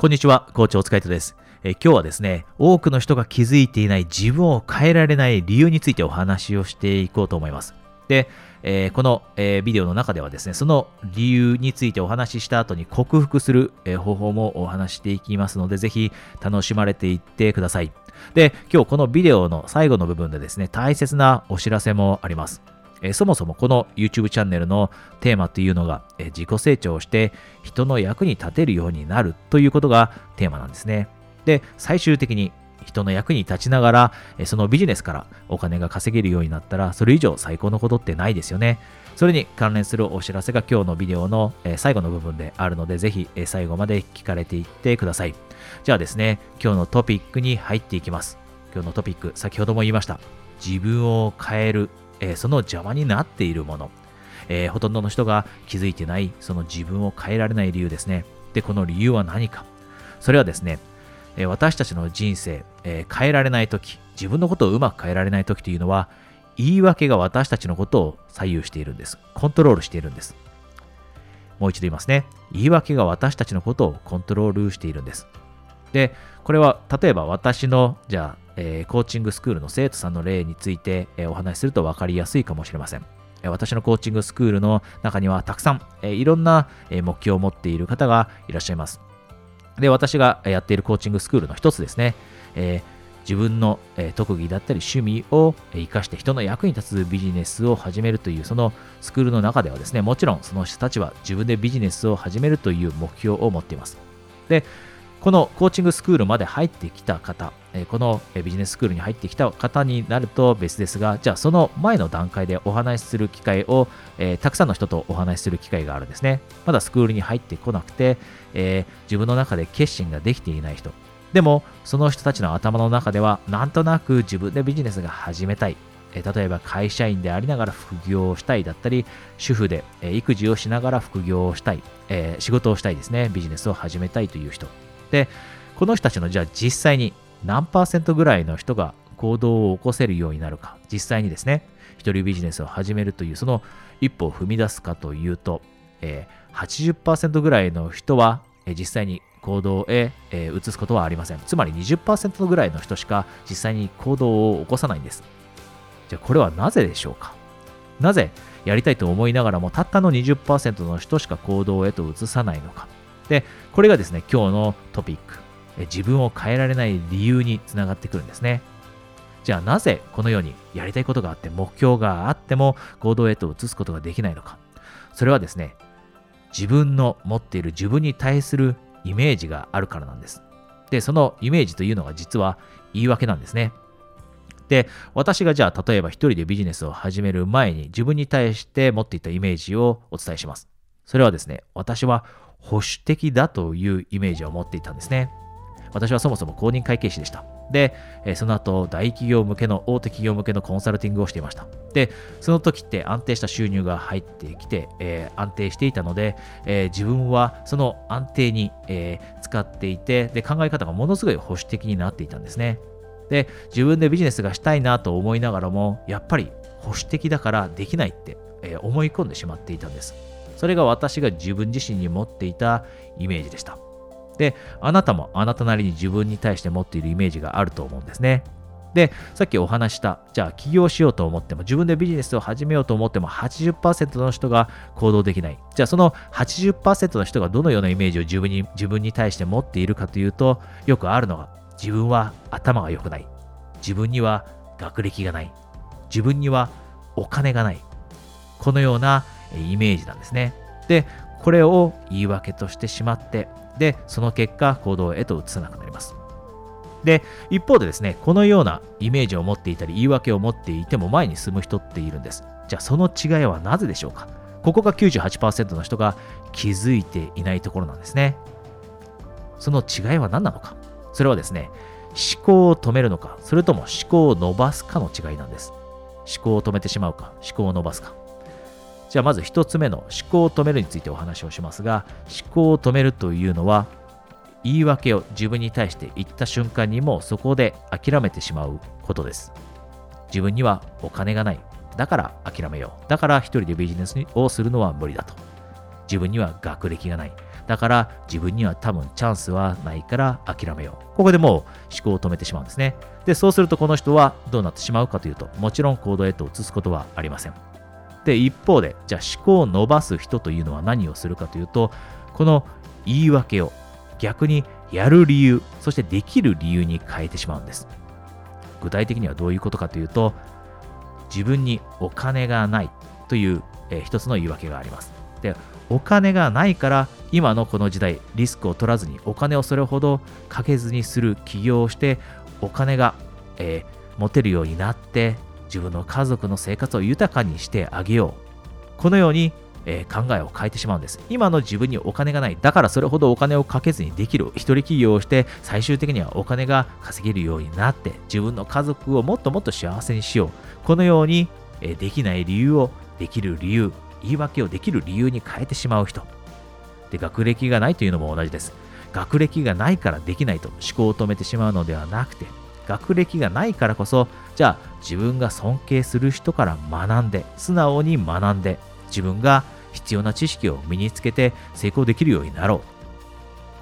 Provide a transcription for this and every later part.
こんにちは、校長お疲れ様です。え今日はですね、多くの人が気づいていない自分を変えられない理由についてお話をしていこうと思います。で、えー、この、えー、ビデオの中ではですね、その理由についてお話しした後に克服する、えー、方法もお話していきますので、ぜひ楽しまれていってください。で、今日このビデオの最後の部分でですね、大切なお知らせもあります。えそもそもこの YouTube チャンネルのテーマというのが、え自己成長して人の役に立てるようになるということがテーマなんですね。で、最終的に人の役に立ちながら、えそのビジネスからお金が稼げるようになったら、それ以上最高のことってないですよね。それに関連するお知らせが今日のビデオのえ最後の部分であるので、ぜひ最後まで聞かれていってください。じゃあですね、今日のトピックに入っていきます。今日のトピック、先ほども言いました。自分を変えるえー、その邪魔になっているもの、えー、ほとんどの人が気づいてないその自分を変えられない理由ですね。で、この理由は何か。それはですね、え、私たちの人生、え変えられないとき、自分のことをうまく変えられないときというのは、言い訳が私たちのことを左右しているんです。コントロールしているんです。もう一度言いますね。言い訳が私たちのことをコントロールしているんです。で、これは例えば私の、じゃあ、え、コーチングスクールの生徒さんの例について、え、お話しすると分かりやすいかもしれません。私のコーチングスクールの中にはたくさん、えいろんな、目標を持っている方がいらっしゃいます。で、私がやっているコーチングスクールの一つですね、え自分の、特技だったり趣味を生かして人の役に立つビジネスを始めるというそのスクールの中ではですね、もちろんその人たちは自分でビジネスを始めるという目標を持っています。で、このコーチングスクールまで入ってきた方、このビジネススクールに入ってきた方になると別ですが、じゃあその前の段階でお話しする機会を、えー、たくさんの人とお話しする機会があるんですね。まだスクールに入ってこなくて、えー、自分の中で決心ができていない人。でも、その人たちの頭の中では、なんとなく自分でビジネスが始めたい。え例えば会社員でありながら副業をしたいだったり、主婦で、え育児をしながら副業をしたい、え仕事をしたいですね。ビジネスを始めたいという人。で、この人たちのじゃあ実際に何パーセントぐらいの人が行動を起こせるようになるか、実際にですね、一人ビジネスを始めるというその一歩を踏み出すかというと、えー、80%ぐらいの人は、え、実際に行動へ、え、移すことはありません。つまり20%ぐらいの人しか実際に行動を起こさないんです。じゃあこれはなぜでしょうか？なぜやりたいと思いながらもたったの20%の人しか行動へと移さないのか？で、これがですね、今日のトピック、自分を変えられない理由につながってくるんですね。じゃあなぜこのようにやりたいことがあって目標があっても行動へと移すことができないのか。それはですね、自分の持っている自分に対するイメージがあるからなんです。で、そのイメージというのが実は言い訳なんですね。で、私がじゃあ例えば一人でビジネスを始める前に自分に対して持っていたイメージをお伝えします。それはですね、私は保守的だというイメージを持っていたんですね。私はそもそも公認会計士でした。で、その後、大企業向けの、大手企業向けのコンサルティングをしていました。で、その時って安定した収入が入ってきて、えー、安定していたので、えー、自分はその安定に、えー、使っていてで、考え方がものすごい保守的になっていたんですね。で、自分でビジネスがしたいなと思いながらも、やっぱり保守的だからできないって、え思い込んでしまっていたんです。それが私が自分自身に持っていたイメージでした。で、あなたもあなたなりに自分に対して持っているイメージがあると思うんですね。で、さっきお話した、じゃあ起業しようと思っても、自分でビジネスを始めようと思っても80%の人が行動できない。じゃあその80%の人がどのようなイメージを自分に自分に対して持っているかというと、よくあるのが、自分は頭が良くない。自分には学歴がない。自分にはお金がない。このようなイメージなんですね。で、これを言い訳としてしまって、で、その結果、行動へと移さなくなります。で、一方でですね、このようなイメージを持っていたり、言い訳を持っていても前に進む人っているんです。じゃあ、その違いはなぜでしょうか？ここが98%の人が気づいていないところなんですね。その違いは何なのか？それはですね、思考を止めるのか、それとも思考を伸ばすかの違いなんです。思考を止めてしまうか、思考を伸ばすか。じゃあまず1つ目の思考を止めるについてお話をしますが、思考を止めるというのは、言い訳を自分に対して言った瞬間にもそこで諦めてしまうことです。自分にはお金がない。だから諦めよう。だから一人でビジネスをするのは無理だと。自分には学歴がない。だから自分には多分チャンスはないから諦めよう。ここでもう思考を止めてしまうんですね。で、そうするとこの人はどうなってしまうかというと、もちろん行動へと移すことはありません。で、一方で、じゃあ思考を伸ばす人というのは何をするかというと、この言い訳を逆にやる理由、そしてできる理由に変えてしまうんです。具体的にはどういうことかというと、自分にお金がないという、えー、一つの言い訳があります。で、お金がないから今のこの時代リスクを取らずにお金をそれほどかけずにする起業をしてお金が、えー、持てるようになって自分の家族の生活を豊かにしてあげようこのように、えー、考えを変えてしまうんです今の自分にお金がないだからそれほどお金をかけずにできる一人企業をして最終的にはお金が稼げるようになって自分の家族をもっともっと幸せにしようこのように、えー、できない理由をできる理由言い訳をできる理由に変えてしまう人。で、学歴がないというのも同じです。学歴がないからできないと思考を止めてしまうのではなくて、学歴がないからこそ、じゃあ自分が尊敬する人から学んで、素直に学んで、自分が必要な知識を身につけて成功できるようになろう。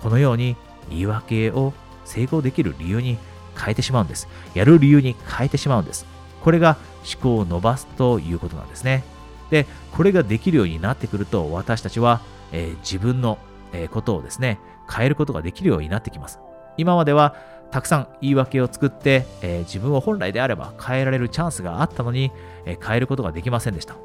このように言い訳を成功できる理由に変えてしまうんです。やる理由に変えてしまうんです。これが思考を伸ばすということなんですね。で、これができるようになってくると、私たちは、えー、自分の、え、ことをですね、変えることができるようになってきます。今までは、たくさん言い訳を作って、えー、自分を本来であれば変えられるチャンスがあったのに、え変えることができませんでした。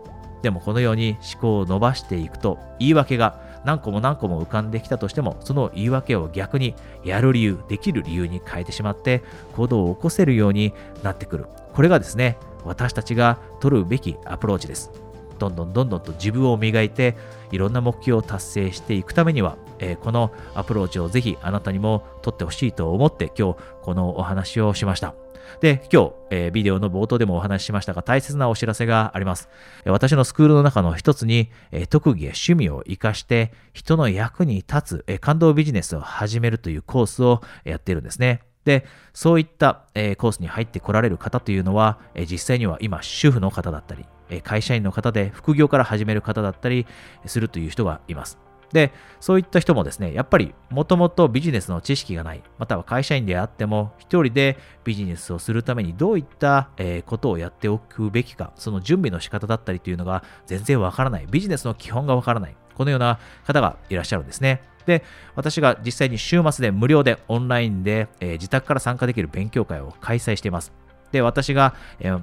でもこのように思考を伸ばしていくと、言い訳が何個も何個も浮かんできたとしても、その言い訳を逆にやる理由、できる理由に変えてしまって、行動を起こせるようになってくる。これがですね、私たちが取るべきアプローチです。どんどんどんどんと自分を磨いていろんな目標を達成していくためには、えー、このアプローチをぜひあなたにも取ってほしいと思って今日このお話をしました。で、今日、えー、ビデオの冒頭でもお話ししましたが、大切なお知らせがあります。私のスクールの中の一つに、えー、特技や趣味を活かして、人の役に立つ、えー、感動ビジネスを始めるというコースをやっているんですね。で、そういった、えコースに入ってこられる方というのは、え実際には今、主婦の方だったり、会社員の方で副業から始める方だったりするという人がいます。で、そういった人もですね、やっぱりもともとビジネスの知識がない、または会社員であっても、一人でビジネスをするためにどういった、ことをやっておくべきか、その準備の仕方だったりというのが全然わからない、ビジネスの基本がわからない、このような方がいらっしゃるんですね。で、私が実際に週末で無料でオンラインで、えー、自宅から参加できる勉強会を開催しています。で、私が、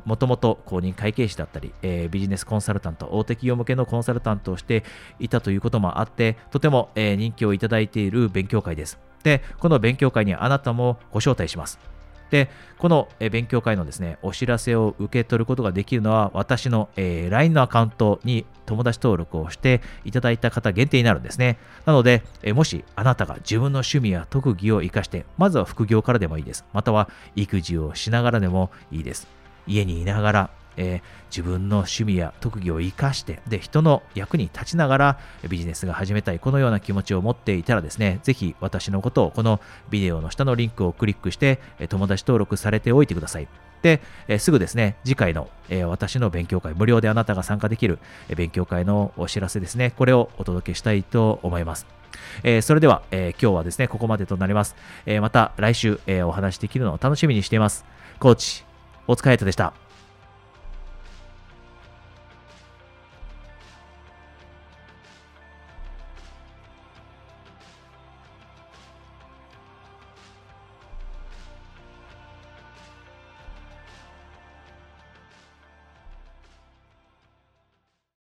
もともと公認会計士だったり、えー、ビジネスコンサルタント、大手企業向けのコンサルタントをしていたということもあって、とても、えー、人気をいただいている勉強会です。で、この勉強会にあなたもご招待します。で、この勉強会のですね、お知らせを受け取ることができるのは、私の、え、LINE のアカウントに友達登録をしていただいた方限定になるんですね。なので、え、もしあなたが自分の趣味や特技を活かして、まずは副業からでもいいです。または育児をしながらでもいいです。家にいながら、えー、自分の趣味や特技を生かして、で、人の役に立ちながらビジネスが始めたい、このような気持ちを持っていたらですね、ぜひ私のことをこのビデオの下のリンクをクリックして、友達登録されておいてください。で、えすぐですね、次回の、え私の勉強会、無料であなたが参加できる、え勉強会のお知らせですね、これをお届けしたいと思います。え、それでは、え、今日はですね、ここまでとなります。え、また来週、えお話できるのを楽しみにしています。コーチ、お疲れ様でした。